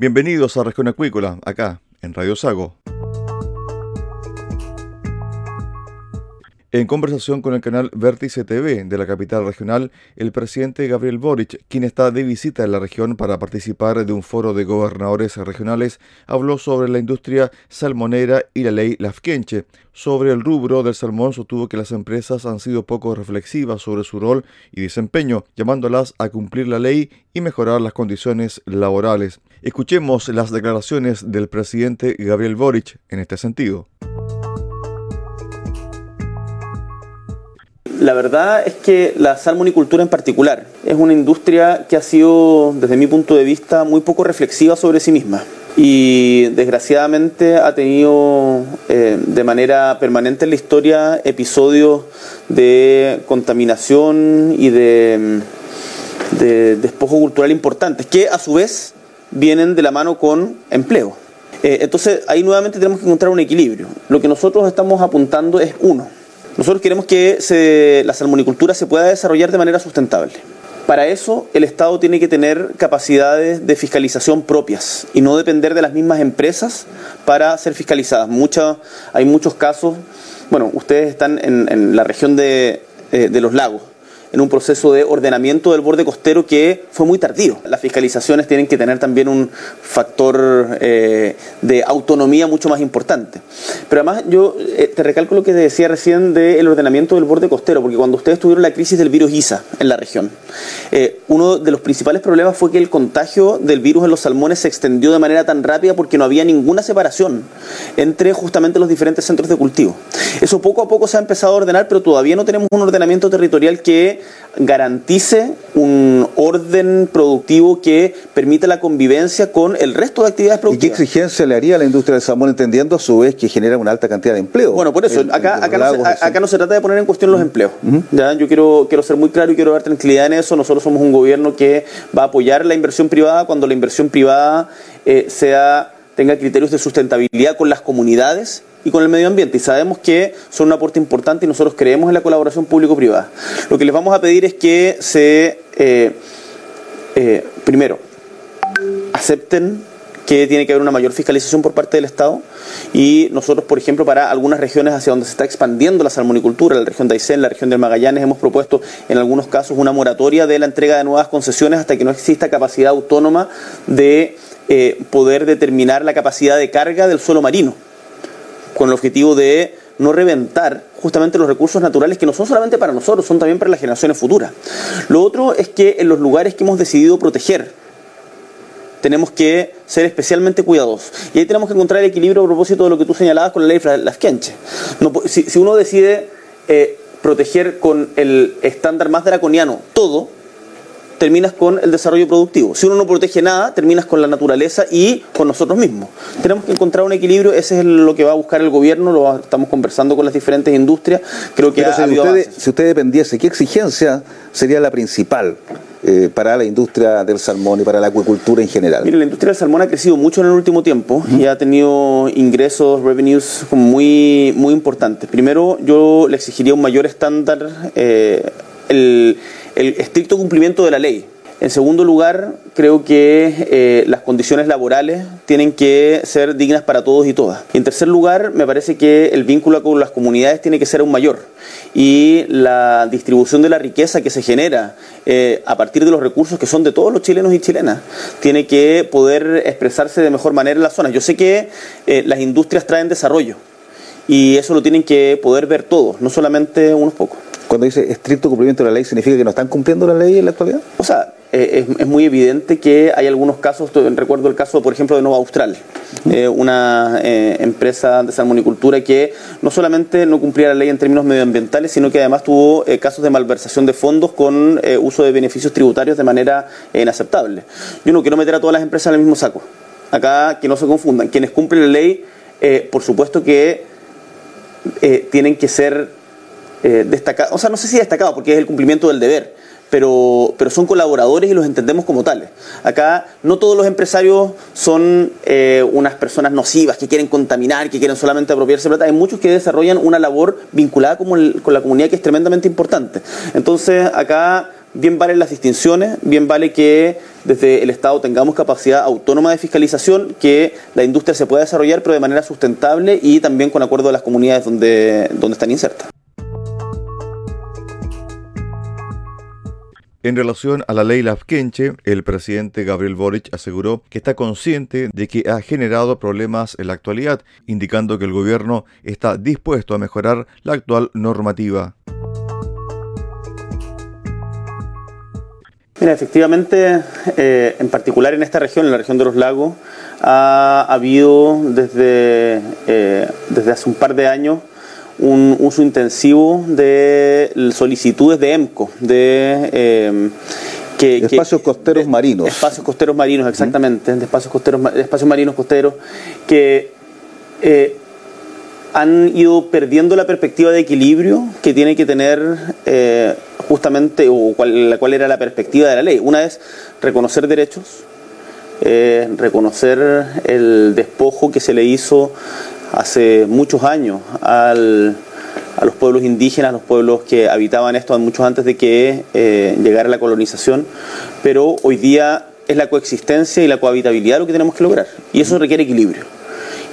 Bienvenidos a Región Acuícola, acá en Radio Sago. En conversación con el canal Vértice TV de la capital regional, el presidente Gabriel Boric, quien está de visita en la región para participar de un foro de gobernadores regionales, habló sobre la industria salmonera y la ley Lafkenche. Sobre el rubro del salmón sostuvo que las empresas han sido poco reflexivas sobre su rol y desempeño, llamándolas a cumplir la ley y mejorar las condiciones laborales. Escuchemos las declaraciones del presidente Gabriel Boric en este sentido. La verdad es que la salmonicultura en particular es una industria que ha sido, desde mi punto de vista, muy poco reflexiva sobre sí misma y desgraciadamente ha tenido eh, de manera permanente en la historia episodios de contaminación y de, de despojo cultural importantes que a su vez vienen de la mano con empleo. Eh, entonces ahí nuevamente tenemos que encontrar un equilibrio. Lo que nosotros estamos apuntando es uno, nosotros queremos que la salmonicultura se pueda desarrollar de manera sustentable. Para eso el Estado tiene que tener capacidades de fiscalización propias y no depender de las mismas empresas para ser fiscalizadas. hay muchos casos, bueno, ustedes están en, la región de eh, los lagos en un proceso de ordenamiento del borde costero que fue muy tardío. Las fiscalizaciones tienen que tener también un factor eh, de autonomía mucho más importante. Pero además yo eh, te recalco lo que decía recién del ordenamiento del borde costero, porque cuando ustedes tuvieron la crisis del virus ISA en la región, eh, uno de los principales problemas fue que el contagio del virus en los salmones se extendió de manera tan rápida porque no había ninguna separación entre justamente los diferentes centros de cultivo. Eso poco a poco se ha empezado a ordenar, pero todavía no tenemos un ordenamiento territorial que garantice un orden productivo que permita la convivencia con el resto de actividades productivas. ¿Y qué exigencia le haría a la industria del salmón, entendiendo a su vez que genera una alta cantidad de empleo? Bueno, por eso, acá, acá, no se, acá, no se, trata de poner en cuestión los empleos. ¿ya? Yo quiero, quiero ser muy claro y quiero dar tranquilidad en eso. Nosotros somos un gobierno que va a apoyar la inversión privada cuando la inversión privada eh, sea tenga criterios de sustentabilidad con las comunidades y con el medio ambiente. Y sabemos que son un aporte importante y nosotros creemos en la colaboración público-privada. Lo que les vamos a pedir es que se, eh, eh, primero, acepten que tiene que haber una mayor fiscalización por parte del Estado y nosotros, por ejemplo, para algunas regiones hacia donde se está expandiendo la salmonicultura, la región de Aysén, la región del Magallanes, hemos propuesto en algunos casos una moratoria de la entrega de nuevas concesiones hasta que no exista capacidad autónoma de eh, poder determinar la capacidad de carga del suelo marino con el objetivo de no reventar justamente los recursos naturales que no son solamente para nosotros, son también para las generaciones futuras. Lo otro es que en los lugares que hemos decidido proteger, tenemos que ser especialmente cuidadosos. Y ahí tenemos que encontrar el equilibrio a propósito de lo que tú señalabas con la ley de las No, si, si, uno decide eh, proteger con el estándar más draconiano todo, terminas con el desarrollo productivo. Si uno no protege nada, terminas con la naturaleza y con nosotros mismos. Tenemos que encontrar un equilibrio, ese es lo que va a buscar el gobierno, lo estamos conversando con las diferentes industrias. Creo que si, usted, si usted dependiese, ¿qué exigencia sería la principal eh, para la industria del salmón y para la acuicultura en general? Mire, la industria del salmón ha crecido mucho en el último tiempo y ha tenido ingresos, revenues muy, muy importantes. Primero, yo le exigiría un mayor estándar, eh, el, el estricto cumplimiento de la ley. En segundo lugar, creo que eh, las condiciones laborales tienen que ser dignas para todos y todas. En tercer lugar, me parece que el vínculo con las comunidades tiene que ser aún mayor. Y la distribución de la riqueza que se genera eh, a partir de los recursos que son de todos los chilenos y chilenas tiene que poder expresarse de mejor manera en las zonas. Yo sé que eh, las industrias traen desarrollo y eso lo tienen que poder ver todos, no solamente unos pocos. Cuando dice estricto cumplimiento de la ley, ¿significa que no están cumpliendo la ley en la actualidad? O sea, eh, es, es, muy evidente que hay algunos casos, recuerdo el caso, por ejemplo, de Nova Austral, eh, una eh, empresa de salmonicultura que no solamente no cumplía la ley en términos medioambientales, sino que además tuvo casos de malversación de fondos con uso de beneficios tributarios de manera inaceptable. Yo no quiero meter a todas las empresas en el mismo saco. Acá, que no se confundan, quienes cumplen la ley, por supuesto que tienen que ser destacados, o sea, no sé si destacados, porque es el cumplimiento del deber pero, pero son colaboradores y los entendemos como tales. Acá no todos los empresarios son eh, unas personas nocivas que quieren contaminar, que quieren solamente apropiarse plata. Hay muchos que desarrollan una labor vinculada con, con la comunidad que es tremendamente importante. Entonces, acá bien valen las distinciones, bien vale que desde el Estado tengamos capacidad autónoma de fiscalización, que la industria se pueda desarrollar, pero de manera sustentable y también con acuerdo de las comunidades donde, donde están insertas. En relación a la ley Lafkenche, el presidente Gabriel Boric aseguró que está consciente de que ha generado problemas en la actualidad, indicando que el gobierno está dispuesto a mejorar la actual normativa. Mira, efectivamente, eh, en particular en esta región, en la región de los lagos, ha habido desde, eh, desde hace un par de años un uso intensivo de solicitudes de EMCO, de... Eh, que, espacios costeros de, marinos. Espacios costeros marinos, exactamente, de espacios, costeros, de espacios marinos costeros, que eh, han ido perdiendo la perspectiva de equilibrio que tiene que tener eh, justamente, o cuál, cuál era la perspectiva de la ley. Una es reconocer derechos, eh, reconocer el despojo que se le hizo hace muchos años al, a los pueblos indígenas, a los pueblos que habitaban esto mucho antes de que eh, llegara la colonización, pero hoy día es la coexistencia y la cohabitabilidad lo que tenemos que lograr, y eso requiere equilibrio.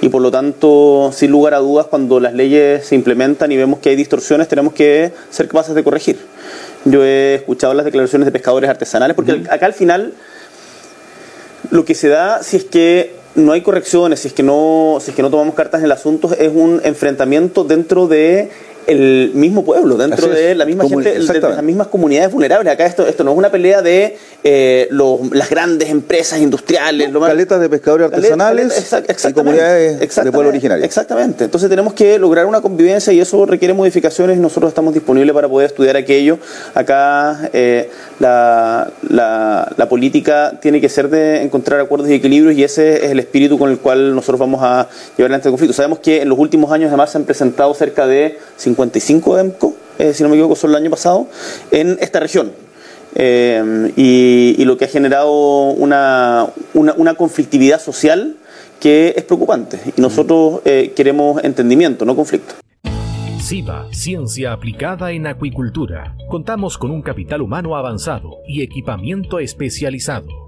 Y por lo tanto, sin lugar a dudas, cuando las leyes se implementan y vemos que hay distorsiones, tenemos que ser capaces de corregir. Yo he escuchado las declaraciones de pescadores artesanales, porque uh -huh. acá al final lo que se da, si es que no hay correcciones, si es que no, si es que no tomamos cartas en el asunto, es un enfrentamiento dentro de el mismo pueblo, dentro de la misma Como, gente, de las mismas comunidades vulnerables. Acá esto, esto no es una pelea de eh, los, las grandes empresas industriales. No, caletas de pescadores artesanales caleta, y comunidades de pueblo originario. Exactamente. Entonces tenemos que lograr una convivencia y eso requiere modificaciones y nosotros estamos disponibles para poder estudiar aquello. Acá eh, la, la, la, política tiene que ser de encontrar acuerdos y equilibrios y ese es el espíritu con el cual nosotros vamos a llevar este conflicto. Sabemos que en los últimos años además se han presentado cerca de 55 EMCO, eh, si no me equivoco, solo el año pasado, en esta región. Eh, y, y, lo que ha generado una, una, una, conflictividad social que es preocupante. Y nosotros eh, queremos entendimiento, no conflicto. SIVA, Ciencia Aplicada en Acuicultura. Contamos con un capital humano avanzado y equipamiento especializado.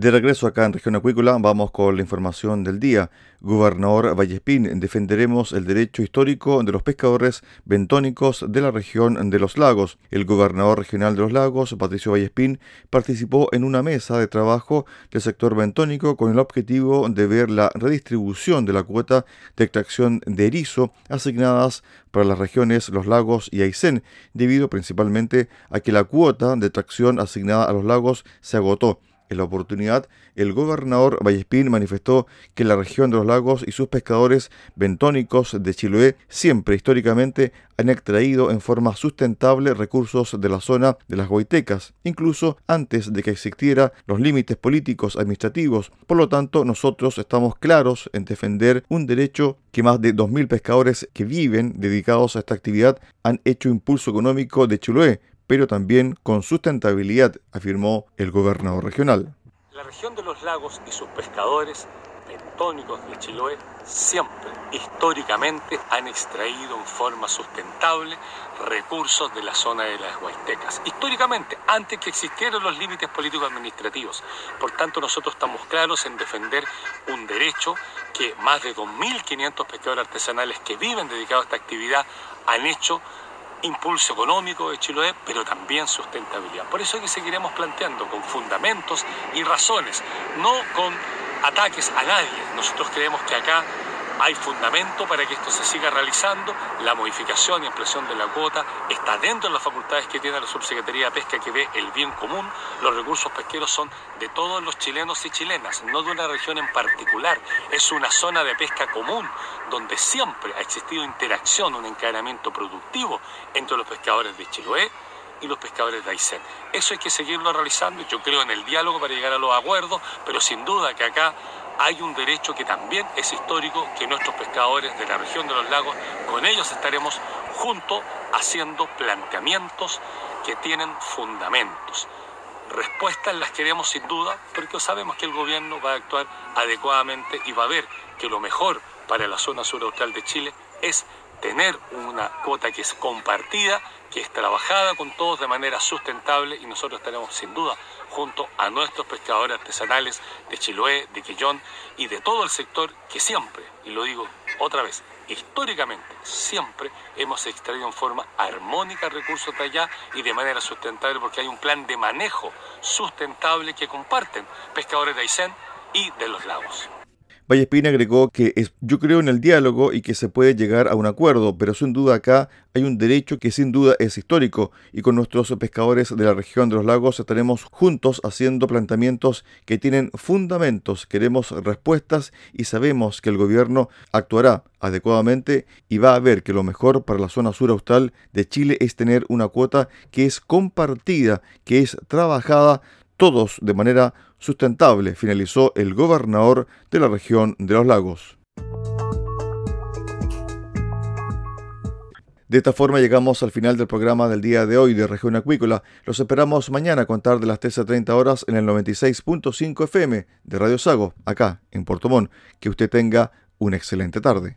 De regreso acá en Región Acuícola, vamos con la información del día. Gobernador Vallespín, defenderemos el derecho histórico de los pescadores bentónicos de la región de los lagos. El gobernador regional de los lagos, Patricio Vallespín, participó en una mesa de trabajo del sector bentónico con el objetivo de ver la redistribución de la cuota de extracción de erizo asignadas para las regiones Los Lagos y Aysén, debido principalmente a que la cuota de extracción asignada a los lagos se agotó. En la oportunidad, el gobernador Vallespín manifestó que la región de los lagos y sus pescadores bentónicos de Chiloé siempre históricamente han extraído en forma sustentable recursos de la zona de las Guaitecas, incluso antes de que existieran los límites políticos administrativos. Por lo tanto, nosotros estamos claros en defender un derecho que más de 2.000 pescadores que viven dedicados a esta actividad han hecho impulso económico de Chiloé pero también con sustentabilidad, afirmó el gobernador regional. La región de los lagos y sus pescadores bentónicos de Chiloé siempre, históricamente, han extraído en forma sustentable recursos de la zona de las Huaytecas. Históricamente, antes que existieran los límites políticos administrativos. Por tanto, nosotros estamos claros en defender un derecho que más de 2.500 pescadores artesanales que viven dedicados a esta actividad han hecho impulso económico de Chiloé, pero también sustentabilidad. Por eso es que seguiremos planteando con fundamentos y razones, no con ataques a nadie. Nosotros creemos que acá hay fundamento para que esto se siga realizando. La modificación y ampliación de la cuota está dentro de las facultades que tiene la Subsecretaría de Pesca que ve el bien común. Los recursos pesqueros son de todos los chilenos y chilenas, no de una región en particular. Es una zona de pesca común donde siempre ha existido interacción, un encadenamiento productivo entre los pescadores de Chiloé y los pescadores de Aysén. Eso hay que seguirlo realizando, yo creo en el diálogo para llegar a los acuerdos, pero sin duda que acá hay un derecho que también es histórico, que nuestros pescadores de la región de los lagos, con ellos estaremos juntos haciendo planteamientos que tienen fundamentos. Respuestas las queremos sin duda, porque sabemos que el gobierno va a actuar adecuadamente y va a ver que lo mejor para la zona sur de Chile es tener una cuota que es compartida, que es trabajada con todos de manera sustentable y nosotros estaremos sin duda junto a nuestros pescadores artesanales de Chiloé, de Quillón y de todo el sector que siempre, y lo digo otra vez, históricamente siempre hemos extraído en forma armónica recursos de allá y de manera sustentable porque hay un plan de manejo sustentable que comparten pescadores de Aysén y de los lagos. Vallespina agregó que yo creo en el diálogo y que se puede llegar a un acuerdo, pero sin duda acá hay un derecho que sin duda es histórico y con nuestros pescadores de la región de los lagos estaremos juntos haciendo planteamientos que tienen fundamentos, queremos respuestas y sabemos que el gobierno actuará adecuadamente y va a ver que lo mejor para la zona sur austral de Chile es tener una cuota que es compartida, que es trabajada todos de manera sustentable, finalizó el gobernador de la región de los lagos. De esta forma llegamos al final del programa del día de hoy de Región Acuícola. Los esperamos mañana a contar de las 13.30 horas en el 96.5 FM de Radio Sago, acá en Puerto Montt. Que usted tenga una excelente tarde.